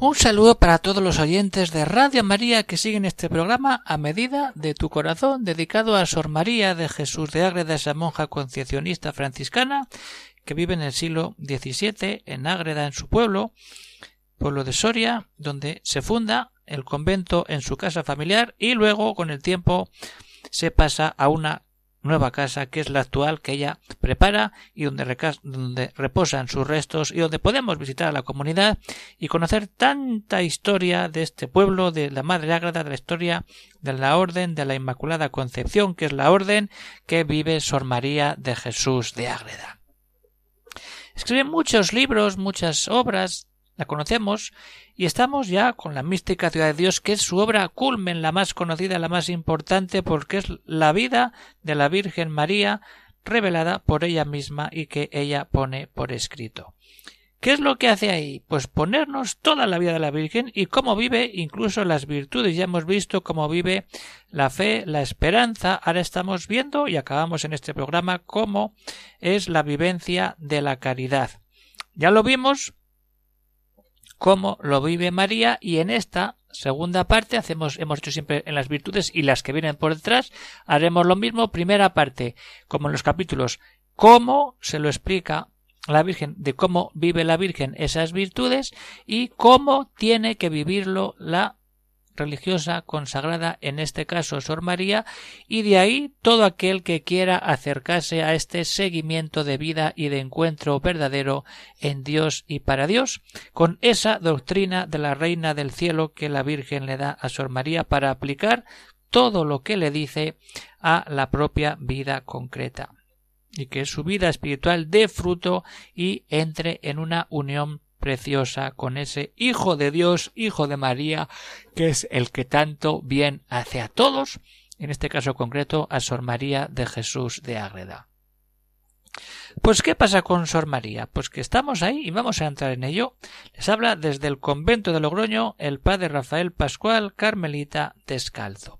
Un saludo para todos los oyentes de Radio María que siguen este programa a medida de tu corazón, dedicado a Sor María de Jesús de Ágreda, esa monja concepcionista franciscana que vive en el siglo XVII en Ágreda, en su pueblo, pueblo de Soria, donde se funda el convento en su casa familiar y luego, con el tiempo, se pasa a una nueva casa que es la actual que ella prepara y donde, reposan sus restos y donde podemos visitar a la comunidad y conocer tanta historia de este pueblo, de la Madre Ágrada, de la historia de la Orden de la Inmaculada Concepción, que es la orden que vive Sor María de Jesús de Ágreda. Escribe muchos libros, muchas obras, la conocemos y estamos ya con la mística ciudad de Dios, que es su obra culmen, la más conocida, la más importante, porque es la vida de la Virgen María revelada por ella misma y que ella pone por escrito. ¿Qué es lo que hace ahí? Pues ponernos toda la vida de la Virgen y cómo vive incluso las virtudes. Ya hemos visto cómo vive la fe, la esperanza. Ahora estamos viendo y acabamos en este programa cómo es la vivencia de la caridad. Ya lo vimos cómo lo vive María y en esta segunda parte hacemos hemos hecho siempre en las virtudes y las que vienen por detrás haremos lo mismo primera parte como en los capítulos cómo se lo explica la Virgen de cómo vive la Virgen esas virtudes y cómo tiene que vivirlo la religiosa consagrada, en este caso Sor María, y de ahí todo aquel que quiera acercarse a este seguimiento de vida y de encuentro verdadero en Dios y para Dios, con esa doctrina de la Reina del Cielo que la Virgen le da a Sor María para aplicar todo lo que le dice a la propia vida concreta y que su vida espiritual dé fruto y entre en una unión preciosa con ese Hijo de Dios, Hijo de María, que es el que tanto bien hace a todos, en este caso concreto a Sor María de Jesús de Ágreda. Pues ¿qué pasa con Sor María? Pues que estamos ahí y vamos a entrar en ello. Les habla desde el convento de Logroño el padre Rafael Pascual Carmelita Descalzo.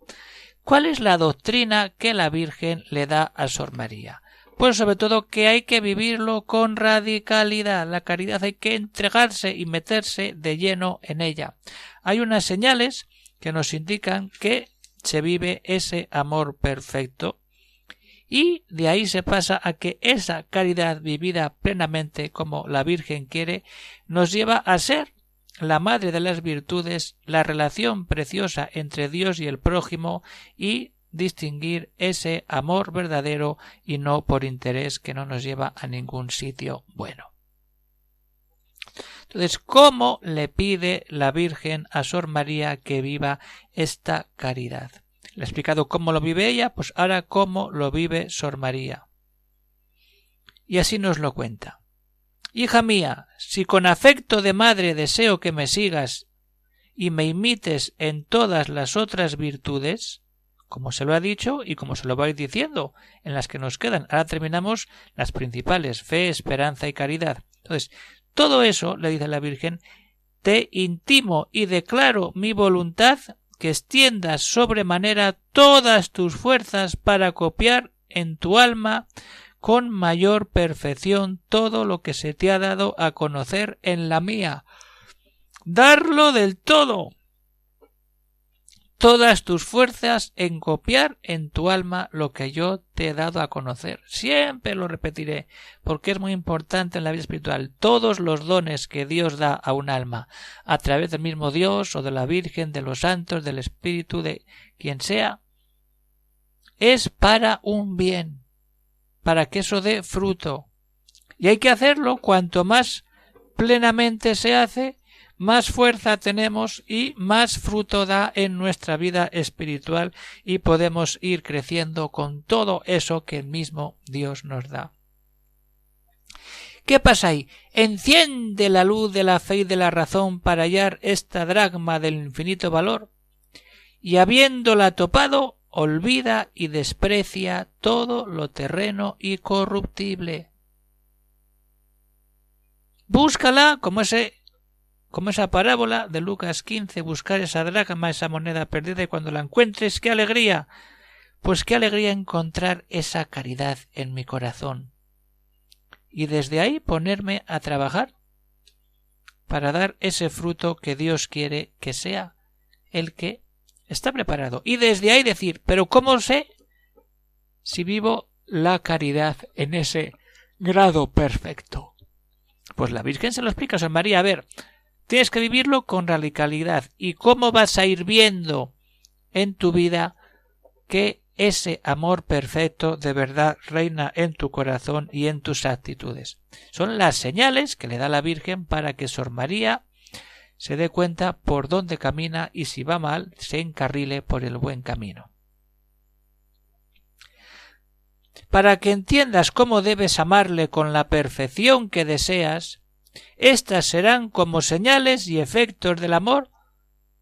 ¿Cuál es la doctrina que la Virgen le da a Sor María? Pues sobre todo que hay que vivirlo con radicalidad. La caridad hay que entregarse y meterse de lleno en ella. Hay unas señales que nos indican que se vive ese amor perfecto y de ahí se pasa a que esa caridad vivida plenamente como la Virgen quiere nos lleva a ser la madre de las virtudes, la relación preciosa entre Dios y el prójimo y distinguir ese amor verdadero y no por interés que no nos lleva a ningún sitio bueno. Entonces, ¿cómo le pide la Virgen a Sor María que viva esta caridad? Le he explicado cómo lo vive ella, pues ahora cómo lo vive Sor María. Y así nos lo cuenta. Hija mía, si con afecto de madre deseo que me sigas y me imites en todas las otras virtudes, como se lo ha dicho y como se lo va a ir diciendo en las que nos quedan. Ahora terminamos las principales, fe, esperanza y caridad. Entonces, todo eso, le dice la Virgen, te intimo y declaro mi voluntad que extiendas sobremanera todas tus fuerzas para copiar en tu alma con mayor perfección todo lo que se te ha dado a conocer en la mía. Darlo del todo, todas tus fuerzas en copiar en tu alma lo que yo te he dado a conocer. Siempre lo repetiré, porque es muy importante en la vida espiritual. Todos los dones que Dios da a un alma, a través del mismo Dios o de la Virgen, de los santos, del Espíritu, de quien sea, es para un bien, para que eso dé fruto. Y hay que hacerlo cuanto más plenamente se hace, más fuerza tenemos y más fruto da en nuestra vida espiritual y podemos ir creciendo con todo eso que el mismo Dios nos da. ¿Qué pasa ahí? Enciende la luz de la fe y de la razón para hallar esta dragma del infinito valor, y habiéndola topado, olvida y desprecia todo lo terreno y corruptible. Búscala como ese como esa parábola de Lucas quince, buscar esa dracma, esa moneda perdida y cuando la encuentres, qué alegría. Pues qué alegría encontrar esa caridad en mi corazón. Y desde ahí ponerme a trabajar para dar ese fruto que Dios quiere que sea el que está preparado. Y desde ahí decir, pero ¿cómo sé si vivo la caridad en ese grado perfecto? Pues la Virgen se lo explica, San María. A ver, tienes que vivirlo con radicalidad. ¿Y cómo vas a ir viendo en tu vida que ese amor perfecto de verdad reina en tu corazón y en tus actitudes? Son las señales que le da la Virgen para que Sor María se dé cuenta por dónde camina y si va mal se encarrile por el buen camino. Para que entiendas cómo debes amarle con la perfección que deseas, estas serán como señales y efectos del amor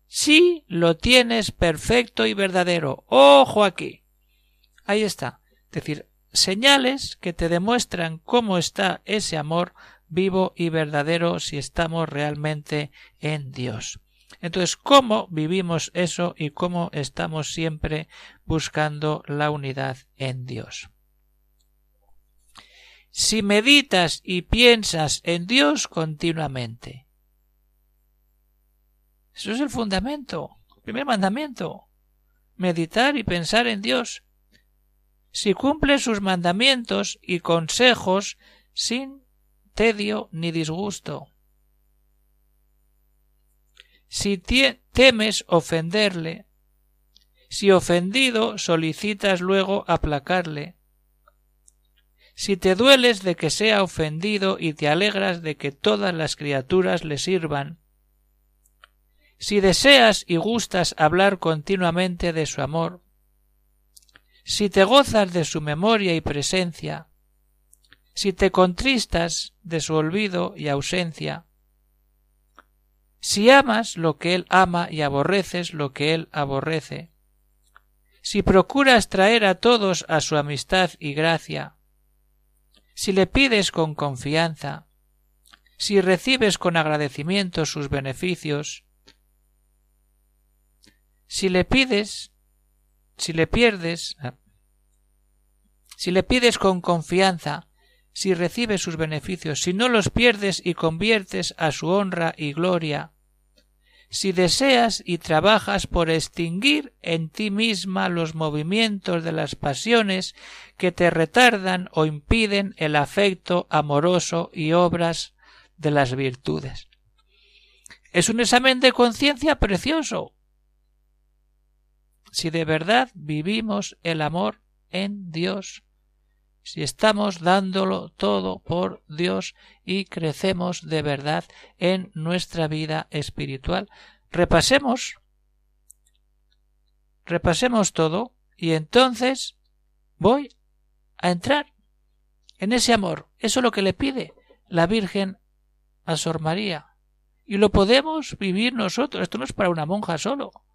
si lo tienes perfecto y verdadero. Ojo aquí. Ahí está. Es decir, señales que te demuestran cómo está ese amor vivo y verdadero si estamos realmente en Dios. Entonces, ¿cómo vivimos eso y cómo estamos siempre buscando la unidad en Dios? Si meditas y piensas en Dios continuamente. Eso es el fundamento, el primer mandamiento. Meditar y pensar en Dios. Si cumples sus mandamientos y consejos sin tedio ni disgusto. Si temes ofenderle, si ofendido solicitas luego aplacarle, si te dueles de que sea ofendido y te alegras de que todas las criaturas le sirvan, si deseas y gustas hablar continuamente de su amor, si te gozas de su memoria y presencia, si te contristas de su olvido y ausencia, si amas lo que él ama y aborreces lo que él aborrece, si procuras traer a todos a su amistad y gracia, si le pides con confianza, si recibes con agradecimiento sus beneficios, si le pides, si le pierdes, si le pides con confianza, si recibes sus beneficios, si no los pierdes y conviertes a su honra y gloria, si deseas y trabajas por extinguir en ti misma los movimientos de las pasiones que te retardan o impiden el afecto amoroso y obras de las virtudes. Es un examen de conciencia precioso. Si de verdad vivimos el amor en Dios si estamos dándolo todo por Dios y crecemos de verdad en nuestra vida espiritual. Repasemos, repasemos todo y entonces voy a entrar en ese amor. Eso es lo que le pide la Virgen a Sor María. Y lo podemos vivir nosotros. Esto no es para una monja solo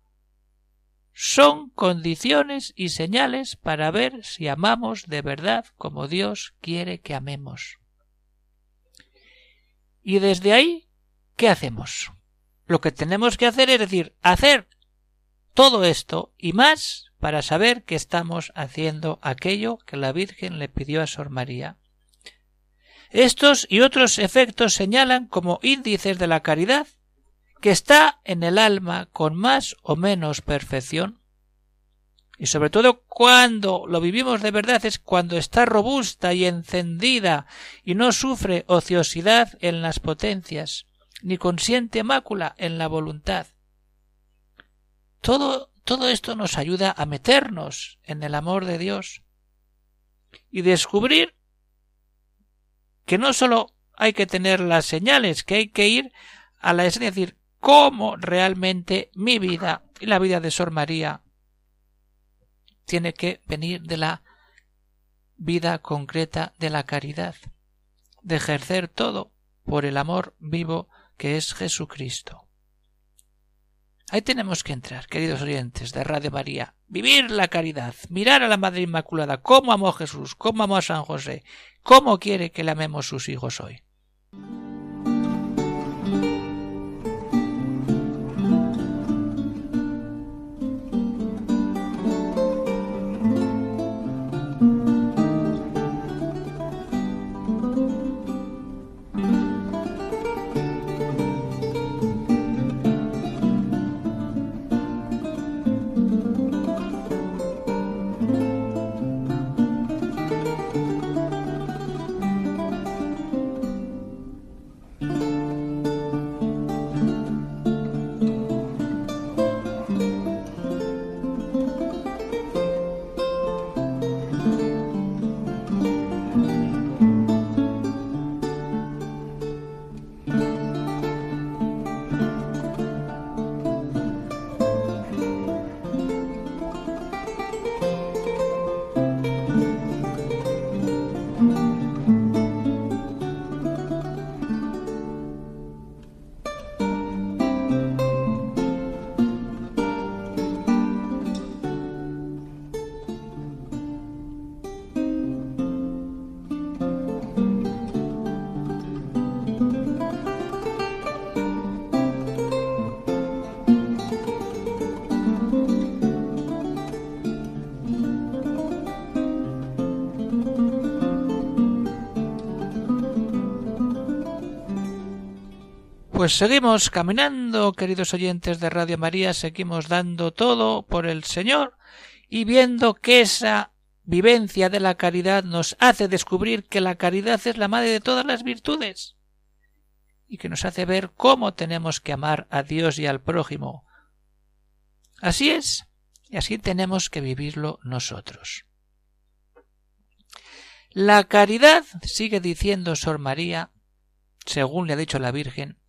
son condiciones y señales para ver si amamos de verdad como Dios quiere que amemos. Y desde ahí, ¿qué hacemos? Lo que tenemos que hacer es decir, hacer todo esto y más para saber que estamos haciendo aquello que la Virgen le pidió a Sor María. Estos y otros efectos señalan como índices de la caridad que está en el alma con más o menos perfección, y sobre todo cuando lo vivimos de verdad es cuando está robusta y encendida y no sufre ociosidad en las potencias, ni consiente mácula en la voluntad. Todo, todo esto nos ayuda a meternos en el amor de Dios y descubrir que no sólo hay que tener las señales, que hay que ir a la esencia, es decir, cómo realmente mi vida y la vida de Sor María tiene que venir de la vida concreta de la caridad. de ejercer todo por el amor vivo que es Jesucristo. Ahí tenemos que entrar, queridos oyentes de Radio María, vivir la caridad, mirar a la Madre Inmaculada, cómo amó Jesús, cómo amó a San José, cómo quiere que le amemos sus hijos hoy. Pues seguimos caminando, queridos oyentes de Radio María, seguimos dando todo por el Señor y viendo que esa vivencia de la caridad nos hace descubrir que la caridad es la madre de todas las virtudes y que nos hace ver cómo tenemos que amar a Dios y al prójimo. Así es, y así tenemos que vivirlo nosotros. La caridad, sigue diciendo Sor María, según le ha dicho la Virgen,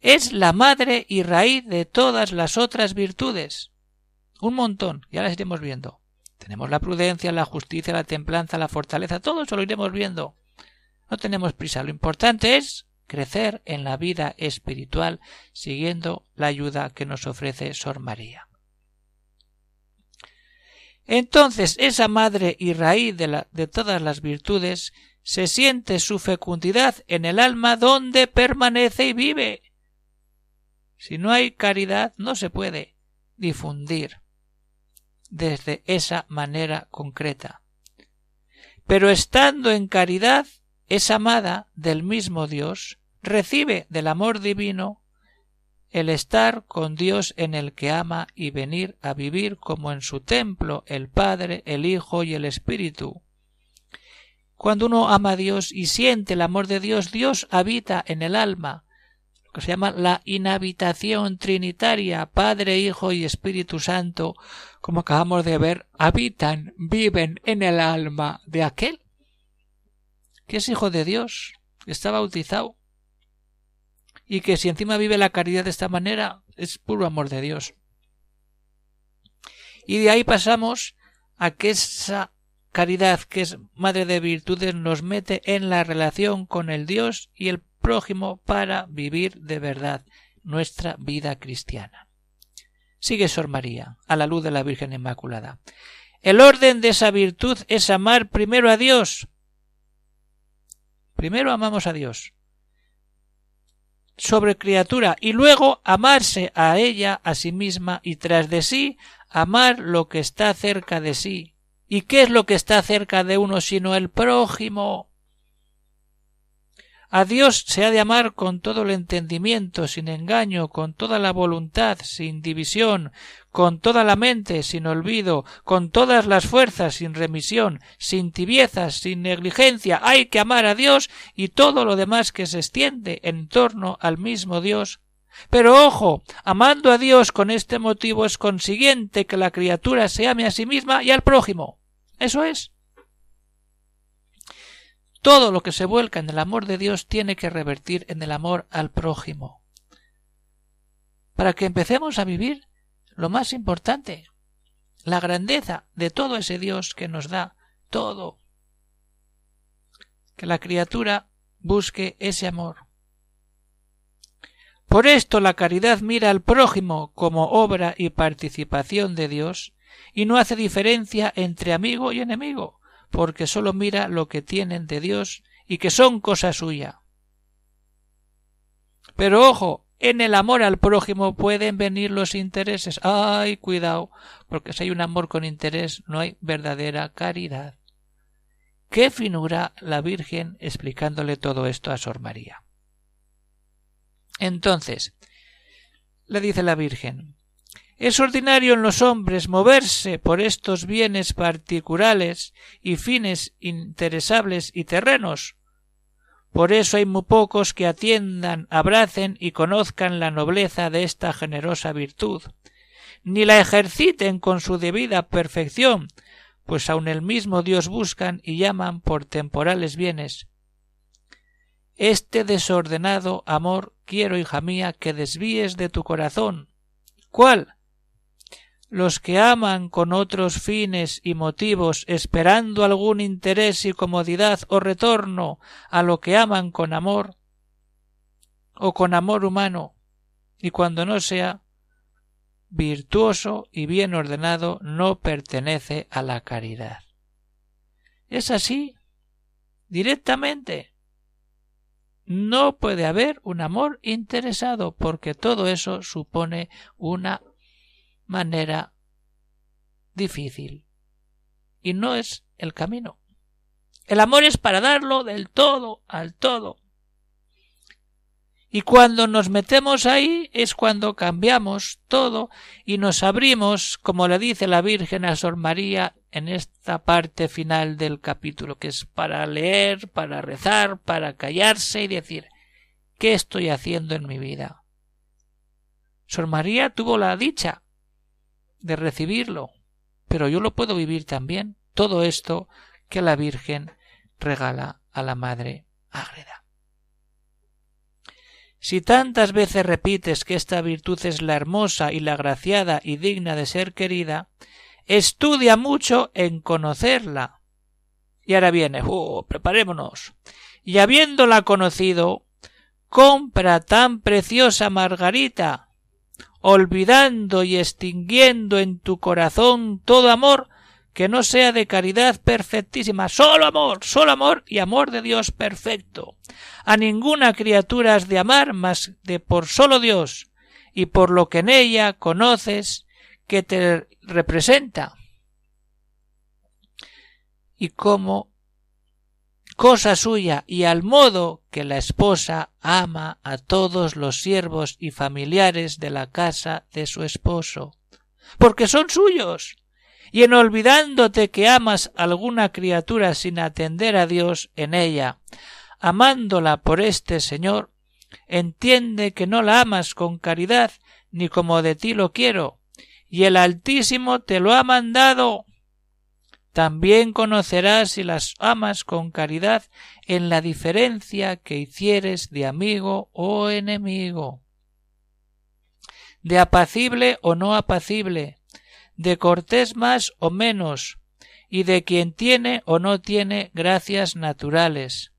es la madre y raíz de todas las otras virtudes. Un montón, ya las iremos viendo. Tenemos la prudencia, la justicia, la templanza, la fortaleza, todo eso lo iremos viendo. No tenemos prisa. Lo importante es crecer en la vida espiritual siguiendo la ayuda que nos ofrece Sor María. Entonces esa madre y raíz de, de todas las virtudes se siente su fecundidad en el alma donde permanece y vive. Si no hay caridad, no se puede difundir desde esa manera concreta. Pero estando en caridad, es amada del mismo Dios, recibe del amor divino el estar con Dios en el que ama y venir a vivir como en su templo el Padre, el Hijo y el Espíritu. Cuando uno ama a Dios y siente el amor de Dios, Dios habita en el alma, que se llama la inhabitación trinitaria, Padre, Hijo y Espíritu Santo, como acabamos de ver, habitan, viven en el alma de aquel que es hijo de Dios, está bautizado, y que si encima vive la caridad de esta manera, es puro amor de Dios. Y de ahí pasamos a que esa caridad, que es madre de virtudes, nos mete en la relación con el Dios y el prójimo para vivir de verdad nuestra vida cristiana. Sigue Sor María, a la luz de la Virgen Inmaculada. El orden de esa virtud es amar primero a Dios. Primero amamos a Dios sobre criatura y luego amarse a ella a sí misma y tras de sí amar lo que está cerca de sí. ¿Y qué es lo que está cerca de uno sino el prójimo? A Dios se ha de amar con todo el entendimiento, sin engaño, con toda la voluntad, sin división, con toda la mente, sin olvido, con todas las fuerzas, sin remisión, sin tibiezas, sin negligencia. Hay que amar a Dios y todo lo demás que se extiende en torno al mismo Dios. Pero ojo, amando a Dios con este motivo es consiguiente que la criatura se ame a sí misma y al prójimo. Eso es. Todo lo que se vuelca en el amor de Dios tiene que revertir en el amor al prójimo. Para que empecemos a vivir lo más importante, la grandeza de todo ese Dios que nos da todo. Que la criatura busque ese amor. Por esto la caridad mira al prójimo como obra y participación de Dios y no hace diferencia entre amigo y enemigo, porque sólo mira lo que tienen de Dios y que son cosa suya. Pero ojo, en el amor al prójimo pueden venir los intereses. Ay, cuidado, porque si hay un amor con interés no hay verdadera caridad. Qué finura la Virgen explicándole todo esto a Sor María. Entonces, le dice la Virgen, es ordinario en los hombres moverse por estos bienes particulares y fines interesables y terrenos. Por eso hay muy pocos que atiendan, abracen y conozcan la nobleza de esta generosa virtud, ni la ejerciten con su debida perfección, pues aun el mismo Dios buscan y llaman por temporales bienes, este desordenado amor quiero, hija mía, que desvíes de tu corazón. ¿Cuál? Los que aman con otros fines y motivos, esperando algún interés y comodidad o retorno a lo que aman con amor, o con amor humano, y cuando no sea virtuoso y bien ordenado, no pertenece a la caridad. Es así, directamente. No puede haber un amor interesado porque todo eso supone una manera difícil y no es el camino. El amor es para darlo del todo al todo. Y cuando nos metemos ahí es cuando cambiamos todo y nos abrimos, como le dice la Virgen a Sor María en esta parte final del capítulo, que es para leer, para rezar, para callarse y decir ¿qué estoy haciendo en mi vida? Sor María tuvo la dicha de recibirlo, pero yo lo puedo vivir también, todo esto que la Virgen regala a la Madre Ágreda. Si tantas veces repites que esta virtud es la hermosa y la graciada y digna de ser querida, estudia mucho en conocerla. Y ahora viene, ¡uh! preparémonos. Y habiéndola conocido, compra tan preciosa Margarita, olvidando y extinguiendo en tu corazón todo amor que no sea de caridad perfectísima, solo amor, solo amor y amor de Dios perfecto. A ninguna criatura has de amar más de por solo Dios y por lo que en ella conoces que te representa y como cosa suya y al modo que la esposa ama a todos los siervos y familiares de la casa de su esposo, porque son suyos, y en olvidándote que amas alguna criatura sin atender a Dios en ella, amándola por este Señor, entiende que no la amas con caridad ni como de ti lo quiero, y el Altísimo te lo ha mandado. También conocerás si las amas con caridad en la diferencia que hicieres de amigo o enemigo, de apacible o no apacible, de cortés más o menos, y de quien tiene o no tiene gracias naturales.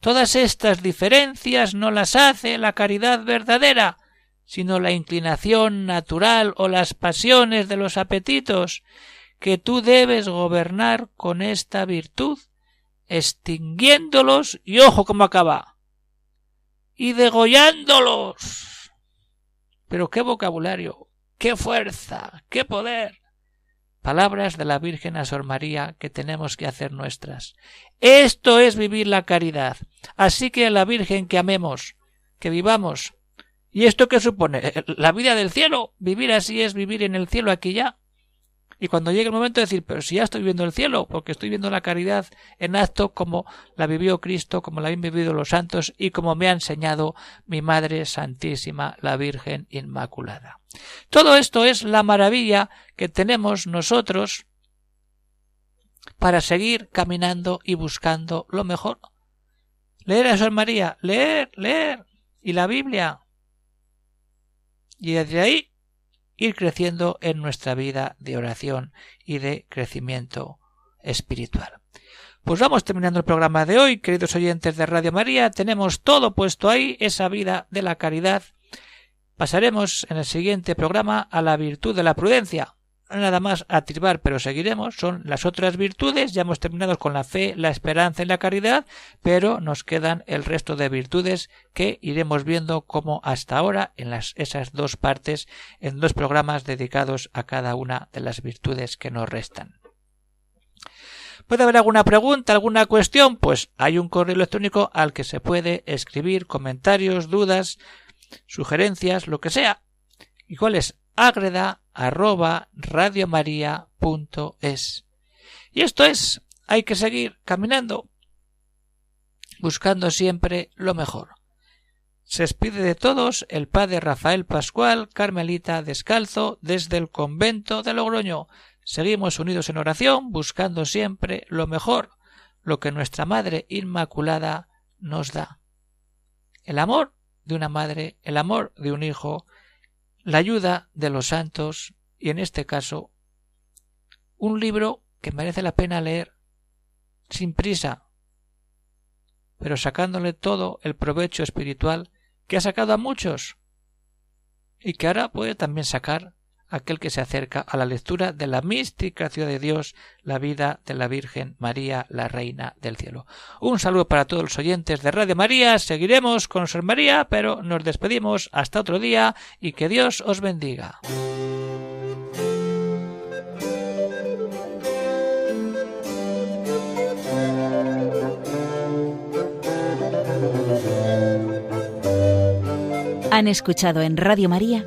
Todas estas diferencias no las hace la caridad verdadera, sino la inclinación natural o las pasiones de los apetitos, que tú debes gobernar con esta virtud, extinguiéndolos y ojo cómo acaba, y degollándolos. Pero qué vocabulario, qué fuerza, qué poder. Palabras de la Virgen a María que tenemos que hacer nuestras. Esto es vivir la caridad. Así que la Virgen que amemos, que vivamos. ¿Y esto qué supone? La vida del cielo. Vivir así es vivir en el cielo aquí ya. Y cuando llegue el momento de decir, pero si ya estoy viendo el cielo, porque estoy viendo la caridad en acto como la vivió Cristo, como la han vivido los santos y como me ha enseñado mi Madre Santísima, la Virgen Inmaculada. Todo esto es la maravilla que tenemos nosotros para seguir caminando y buscando lo mejor. Leer a San María, leer, leer, y la Biblia. Y desde ahí ir creciendo en nuestra vida de oración y de crecimiento espiritual. Pues vamos terminando el programa de hoy, queridos oyentes de Radio María. Tenemos todo puesto ahí, esa vida de la caridad. Pasaremos en el siguiente programa a la virtud de la prudencia nada más atribar, pero seguiremos, son las otras virtudes. Ya hemos terminado con la fe, la esperanza y la caridad, pero nos quedan el resto de virtudes que iremos viendo como hasta ahora en las, esas dos partes, en dos programas dedicados a cada una de las virtudes que nos restan. ¿Puede haber alguna pregunta, alguna cuestión? Pues hay un correo electrónico al que se puede escribir comentarios, dudas, sugerencias, lo que sea. ¿Y cuál es? agreda arroba radiomaria.es. Y esto es, hay que seguir caminando, buscando siempre lo mejor. Se despide de todos el padre Rafael Pascual, Carmelita Descalzo, desde el convento de Logroño. Seguimos unidos en oración, buscando siempre lo mejor, lo que nuestra Madre Inmaculada nos da. El amor de una madre, el amor de un hijo, la ayuda de los santos y en este caso un libro que merece la pena leer sin prisa, pero sacándole todo el provecho espiritual que ha sacado a muchos y que ahora puede también sacar aquel que se acerca a la lectura de la mística ciudad de Dios, la vida de la Virgen María, la Reina del Cielo. Un saludo para todos los oyentes de Radio María. Seguiremos con Sor María, pero nos despedimos hasta otro día y que Dios os bendiga. Han escuchado en Radio María